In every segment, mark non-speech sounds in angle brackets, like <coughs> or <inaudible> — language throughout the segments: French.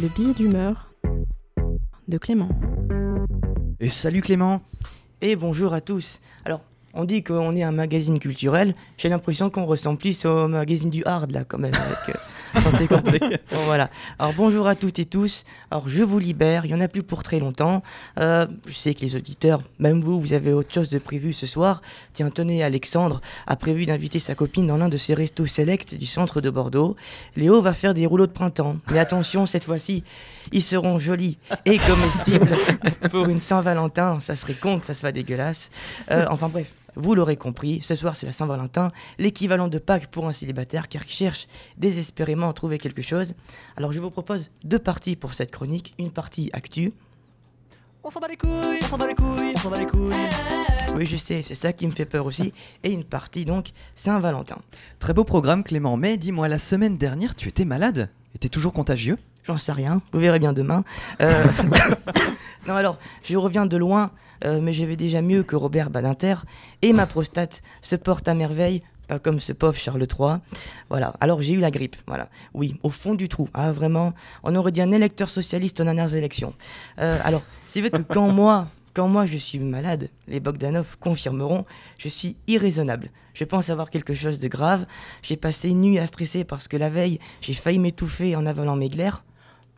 Le billet d'humeur de Clément. Et salut Clément Et bonjour à tous. Alors, on dit qu'on est un magazine culturel. J'ai l'impression qu'on ressemble plus au magazine du hard, là, quand même, avec euh, <laughs> Santé. Bon, voilà. Alors, bonjour à toutes et tous. Alors, je vous libère. Il n'y en a plus pour très longtemps. Euh, je sais que les auditeurs, même vous, vous avez autre chose de prévu ce soir. Tiens, tenez, Alexandre a prévu d'inviter sa copine dans l'un de ses restos select du centre de Bordeaux. Léo va faire des rouleaux de printemps. Mais attention, cette fois-ci, ils seront jolis et comestibles <laughs> pour une Saint-Valentin. Ça serait con que ça soit dégueulasse. Euh, enfin bref, vous l'aurez compris, ce soir c'est la Saint-Valentin, l'équivalent de Pâques pour un célibataire car il cherche désespérément à trouver quelque chose. Alors je vous propose deux parties pour cette chronique. Une partie actu. On s'en bat les couilles, on s'en bat les couilles, on s'en bat les couilles. Oui, je sais, c'est ça qui me fait peur aussi. Et une partie donc Saint-Valentin. Très beau programme Clément, mais dis-moi, la semaine dernière tu étais malade? Et t'es toujours contagieux? J'en sais rien, vous verrez bien demain. Euh, <coughs> non, alors, je reviens de loin, euh, mais je vais déjà mieux que Robert Badinter, et ma prostate se porte à merveille, pas comme ce pauvre Charles III. Voilà, alors j'ai eu la grippe, voilà. Oui, au fond du trou, ah vraiment, on aurait dit un électeur socialiste aux dernières élections. Euh, alors, c'est vrai que quand <laughs> moi, quand moi je suis malade, les Bogdanov confirmeront, je suis irraisonnable. Je pense avoir quelque chose de grave. J'ai passé une nuit à stresser parce que la veille, j'ai failli m'étouffer en avalant mes glaires.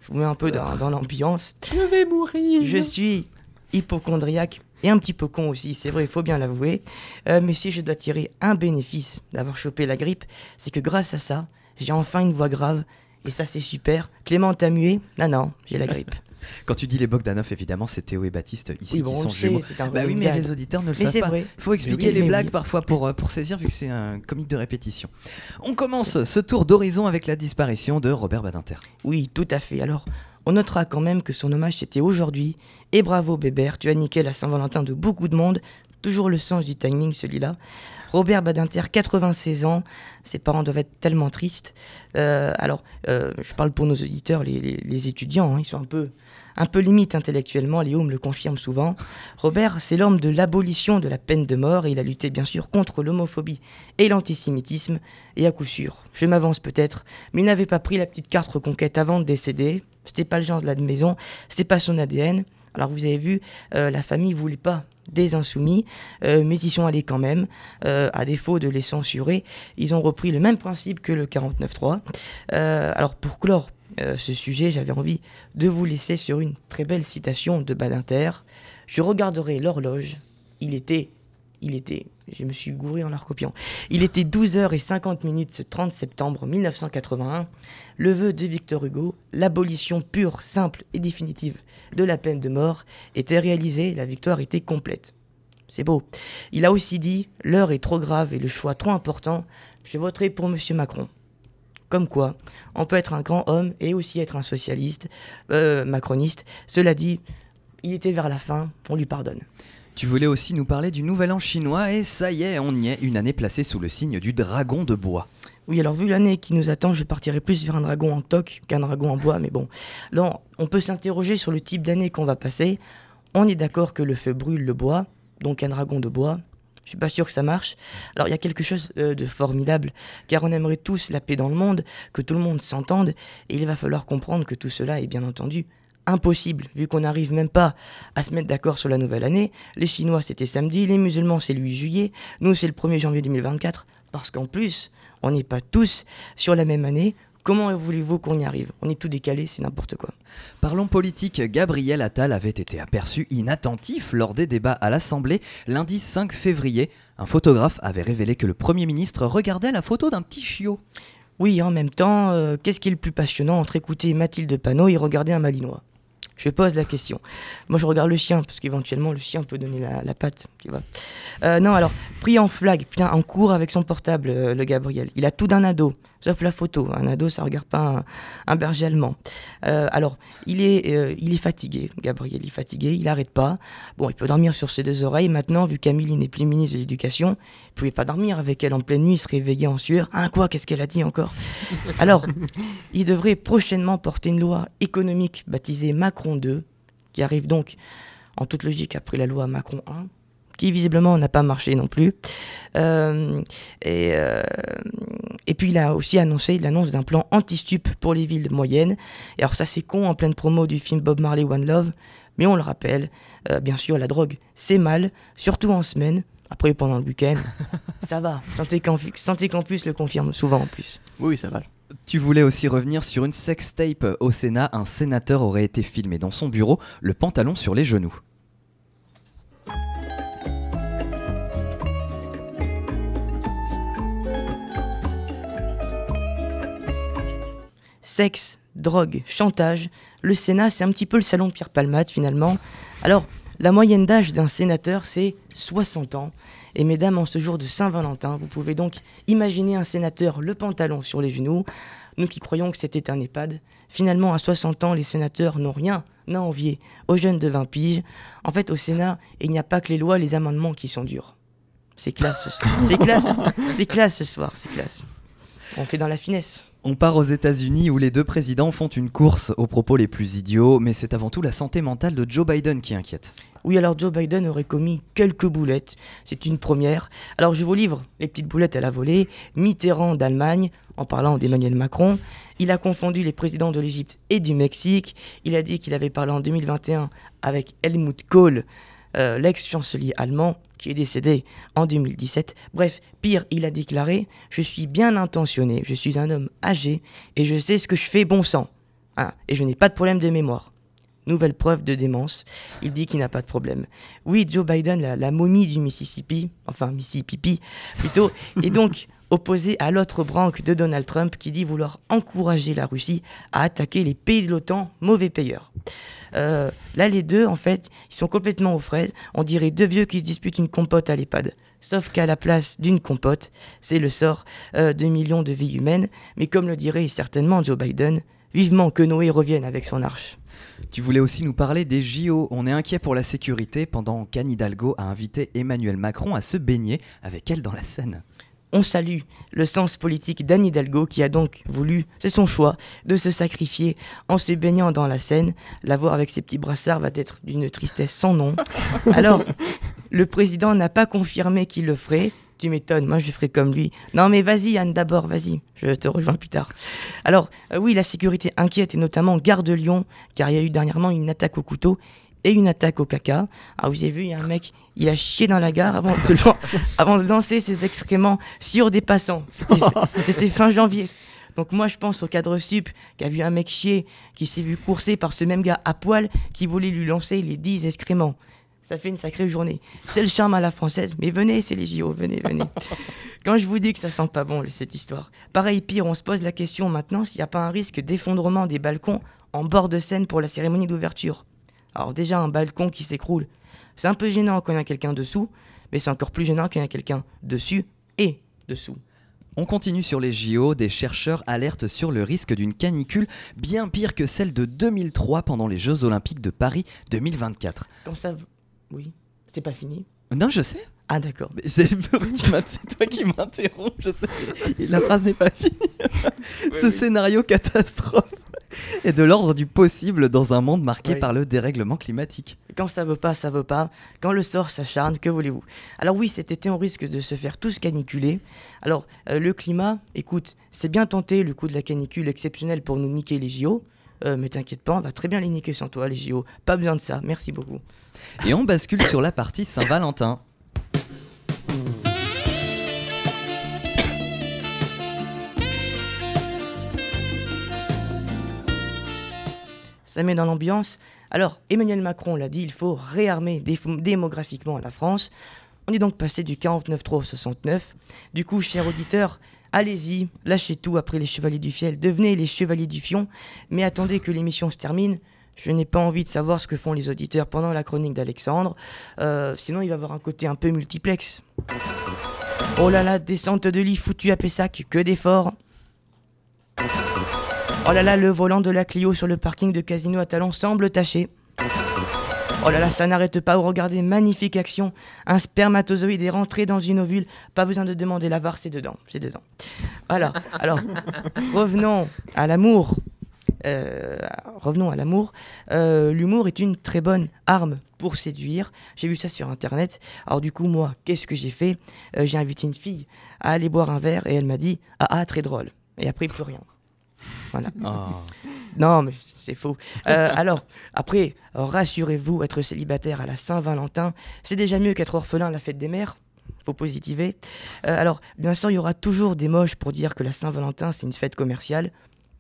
Je vous mets un peu dans, dans l'ambiance. Je vais mourir Je suis hypochondriaque et un petit peu con aussi, c'est vrai, il faut bien l'avouer. Euh, mais si je dois tirer un bénéfice d'avoir chopé la grippe, c'est que grâce à ça, j'ai enfin une voix grave. Et ça, c'est super. Clément, t'as mué? Non, non, j'ai la <laughs> grippe. Quand tu dis les Bogdanov, évidemment, c'est Théo et Baptiste ici Oui, bon, qui on sont jumeaux. Bah oui, mais les auditeurs ne le savent pas. Il faut expliquer oui, les blagues oui. parfois pour, euh, pour saisir, vu que c'est un comique de répétition. On commence ce tour d'horizon avec la disparition de Robert Badinter. Oui, tout à fait. Alors, on notera quand même que son hommage c'était aujourd'hui. Et bravo Bébert, tu as niqué la Saint-Valentin de beaucoup de monde. Toujours le sens du timing celui-là. Robert Badinter, 96 ans. Ses parents doivent être tellement tristes. Euh, alors, euh, je parle pour nos auditeurs, les, étudiants, hein, ils sont un peu, un peu limite intellectuellement. Léo me le confirme souvent. Robert, c'est l'homme de l'abolition de la peine de mort il a lutté bien sûr contre l'homophobie et l'antisémitisme. Et à coup sûr, je m'avance peut-être, mais il n'avait pas pris la petite carte reconquête avant de décéder. C'était pas le genre de la maison, c'était pas son ADN. Alors vous avez vu, euh, la famille voulait pas des insoumis, euh, mais ils sont allés quand même. Euh, à défaut de les censurer, ils ont repris le même principe que le 49.3. Euh, alors pour clore ce sujet, j'avais envie de vous laisser sur une très belle citation de Badinter. Je regarderai l'horloge. Il était, il était, je me suis gouré en la recopiant. Il était 12h50 minutes ce 30 septembre 1981. Le vœu de Victor Hugo, l'abolition pure, simple et définitive de la peine de mort, était réalisé, la victoire était complète. C'est beau. Il a aussi dit L'heure est trop grave et le choix trop important, je voterai pour M. Macron. Comme quoi, on peut être un grand homme et aussi être un socialiste, euh, macroniste. Cela dit, il était vers la fin, on lui pardonne. Tu voulais aussi nous parler du nouvel an chinois et ça y est, on y est, une année placée sous le signe du dragon de bois. Oui, alors vu l'année qui nous attend, je partirai plus vers un dragon en toc qu'un dragon en bois, mais bon. Là, on peut s'interroger sur le type d'année qu'on va passer. On est d'accord que le feu brûle le bois, donc un dragon de bois. Je suis pas sûr que ça marche. Alors il y a quelque chose euh, de formidable, car on aimerait tous la paix dans le monde, que tout le monde s'entende, et il va falloir comprendre que tout cela est bien entendu impossible, vu qu'on n'arrive même pas à se mettre d'accord sur la nouvelle année. Les Chinois c'était samedi, les musulmans c'est le 8 juillet, nous c'est le 1er janvier 2024, parce qu'en plus, on n'est pas tous sur la même année. Comment voulez-vous qu'on y arrive? On est tout décalé, c'est n'importe quoi. Parlons politique, Gabriel Attal avait été aperçu inattentif lors des débats à l'Assemblée lundi 5 février. Un photographe avait révélé que le Premier ministre regardait la photo d'un petit chiot. Oui, en même temps, euh, qu'est-ce qui est le plus passionnant entre écouter Mathilde Panot et regarder un Malinois? Je pose la question. Moi, je regarde le chien, parce qu'éventuellement, le chien peut donner la, patte, tu vois. Euh, non, alors, pris en flag, putain, en cours avec son portable, euh, le Gabriel. Il a tout d'un ado, sauf la photo. Un ado, ça regarde pas un, un berger allemand. Euh, alors, il est, euh, il est fatigué, Gabriel, il est fatigué, il arrête pas. Bon, il peut dormir sur ses deux oreilles. Maintenant, vu qu'Amélie n'est plus ministre de l'Éducation, il pouvait pas dormir avec elle en pleine nuit, il se réveillait en sueur. Hein, quoi Qu'est-ce qu'elle a dit encore? <laughs> Alors, il devrait prochainement porter une loi économique baptisée Macron 2, qui arrive donc en toute logique après la loi Macron 1, qui visiblement n'a pas marché non plus. Euh, et, euh, et puis il a aussi annoncé l'annonce d'un plan anti-stup pour les villes moyennes. Et alors ça c'est con en pleine promo du film Bob Marley One Love, mais on le rappelle, euh, bien sûr la drogue c'est mal, surtout en semaine. Après pendant le week-end, <laughs> ça va. Santé Campus, Santé Campus le confirme souvent en plus. Oui, ça va. Tu voulais aussi revenir sur une sextape au Sénat. Un sénateur aurait été filmé dans son bureau, le pantalon sur les genoux. Sexe, drogue, chantage. Le Sénat, c'est un petit peu le salon Pierre Palmade finalement. Alors, la moyenne d'âge d'un sénateur, c'est 60 ans. Et mesdames, en ce jour de Saint-Valentin, vous pouvez donc imaginer un sénateur le pantalon sur les genoux. Nous qui croyons que c'était un EHPAD, finalement, à 60 ans, les sénateurs n'ont rien à envier aux jeunes de 20 piges. En fait, au Sénat, il n'y a pas que les lois, les amendements qui sont durs. C'est classe, ce soir. c'est classe, c'est classe ce soir, c'est classe. On fait dans la finesse. On part aux États-Unis où les deux présidents font une course aux propos les plus idiots, mais c'est avant tout la santé mentale de Joe Biden qui inquiète. Oui, alors Joe Biden aurait commis quelques boulettes. C'est une première. Alors je vous livre les petites boulettes à la volée. Mitterrand d'Allemagne, en parlant d'Emmanuel Macron. Il a confondu les présidents de l'Égypte et du Mexique. Il a dit qu'il avait parlé en 2021 avec Helmut Kohl, euh, l'ex-chancelier allemand, qui est décédé en 2017. Bref, pire, il a déclaré Je suis bien intentionné, je suis un homme âgé et je sais ce que je fais bon sang. Hein, et je n'ai pas de problème de mémoire. Nouvelle preuve de démence. Il dit qu'il n'a pas de problème. Oui, Joe Biden, la, la momie du Mississippi, enfin Mississippi plutôt, est donc opposé à l'autre branque de Donald Trump qui dit vouloir encourager la Russie à attaquer les pays de l'OTAN, mauvais payeurs. Euh, là, les deux, en fait, ils sont complètement aux fraises. On dirait deux vieux qui se disputent une compote à l'EHPAD. Sauf qu'à la place d'une compote, c'est le sort euh, de millions de vies humaines. Mais comme le dirait certainement Joe Biden, vivement que Noé revienne avec son arche. Tu voulais aussi nous parler des JO. On est inquiet pour la sécurité pendant qu'Anne Hidalgo a invité Emmanuel Macron à se baigner avec elle dans la Seine. On salue le sens politique d'Anne Hidalgo qui a donc voulu, c'est son choix, de se sacrifier en se baignant dans la Seine. La voir avec ses petits brassards va être d'une tristesse sans nom. <laughs> Alors, le président n'a pas confirmé qu'il le ferait. Tu m'étonnes, moi je ferai comme lui. Non mais vas-y Anne d'abord, vas-y, je te rejoins plus tard. Alors euh, oui, la sécurité inquiète et notamment Gare de Lyon, car il y a eu dernièrement une attaque au couteau et une attaque au caca. Alors vous avez vu, il y a un mec, il a chié dans la gare avant de, lan- <laughs> avant de lancer ses excréments sur des passants. C'était- <laughs> C'était fin janvier. Donc moi je pense au cadre sup qui a vu un mec chier, qui s'est vu courser par ce même gars à poil qui voulait lui lancer les 10 excréments. Ça fait une sacrée journée. C'est le charme à la française, mais venez, c'est les JO, venez, venez. <laughs> Quand je vous dis que ça sent pas bon, cette histoire. Pareil, pire, on se pose la question maintenant s'il n'y a pas un risque d'effondrement des balcons en bord de scène pour la cérémonie d'ouverture. Alors déjà, un balcon qui s'écroule, c'est un peu gênant quand il y a quelqu'un dessous, mais c'est encore plus gênant quand il y a quelqu'un dessus et dessous. On continue sur les JO, des chercheurs alertent sur le risque d'une canicule bien pire que celle de 2003 pendant les Jeux Olympiques de Paris 2024. Comme ça, oui, c'est pas fini. Non, je sais. Ah d'accord. Mais C'est <laughs> toi qui m'interromps, je sais. La phrase n'est pas finie. Ce scénario catastrophe <laughs> est de l'ordre du possible dans un monde marqué Oui. par le dérèglement climatique. Quand ça veut pas, ça veut pas. Quand le sort s'acharne, que voulez-vous? Alors oui, cet été, on risque de se faire tous caniculer. Alors, euh, le climat, écoute, c'est bien tenté le coup de la canicule exceptionnelle pour nous niquer les JO. Euh, mais t'inquiète pas, on va très bien les niquer sans toi, les JO. Pas besoin de ça, merci beaucoup. Et on bascule sur la partie Saint-Valentin. Ça met dans l'ambiance. Alors, Emmanuel Macron l'a dit, il faut réarmer démographiquement la France. On est donc passé du 49-3 au 69. Du coup, chers auditeurs, allez-y, lâchez tout après les Chevaliers du Fiel, devenez les Chevaliers du Fion, mais attendez que l'émission se termine. Je n'ai pas envie de savoir ce que font les auditeurs pendant la chronique d'Alexandre, Euh, sinon il va avoir un côté un peu multiplex. Oh là là, descente de lit foutue à Pessac, que d'efforts. Oh là là, le volant de la Clio sur le parking de Casino à Talon semble taché. Oh là là, ça n'arrête pas. Oh, regardez, magnifique action. Un spermatozoïde est rentré dans une ovule. Pas besoin de demander la VAR, c'est dedans. C'est dedans. Voilà. Alors, <laughs> revenons à l'amour. euh, revenons à l'amour. Euh, l'humour est une très bonne arme pour séduire. J'ai vu ça sur internet. Alors du coup, moi, qu'est-ce que j'ai fait? Euh, J'ai invité une fille à aller boire un verre et elle m'a dit ah ah très drôle. Et après plus rien. Voilà. Ah. Non, mais c'est faux. Euh, <laughs> alors, après, rassurez-vous, être célibataire à la Saint-Valentin, c'est déjà mieux qu'être orphelin à la fête des mères. Faut positiver. Euh, alors, bien sûr, il y aura toujours des moches pour dire que la Saint-Valentin, c'est une fête commerciale.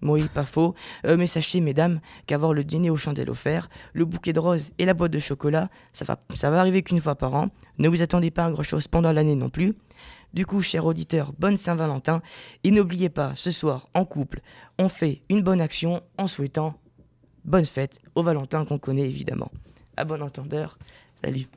Oui, pas faux. Euh, mais sachez, mesdames, qu'avoir le dîner aux chandelles offert, le bouquet de roses et la boîte de chocolat, ça va, ça va arriver qu'une fois par an. Ne vous attendez pas à grand-chose pendant l'année non plus. Du coup, chers auditeurs, bonne Saint-Valentin. Et n'oubliez pas, ce soir, en couple, on fait une bonne action en souhaitant bonne fête au Valentin qu'on connaît évidemment. À bon entendeur, salut.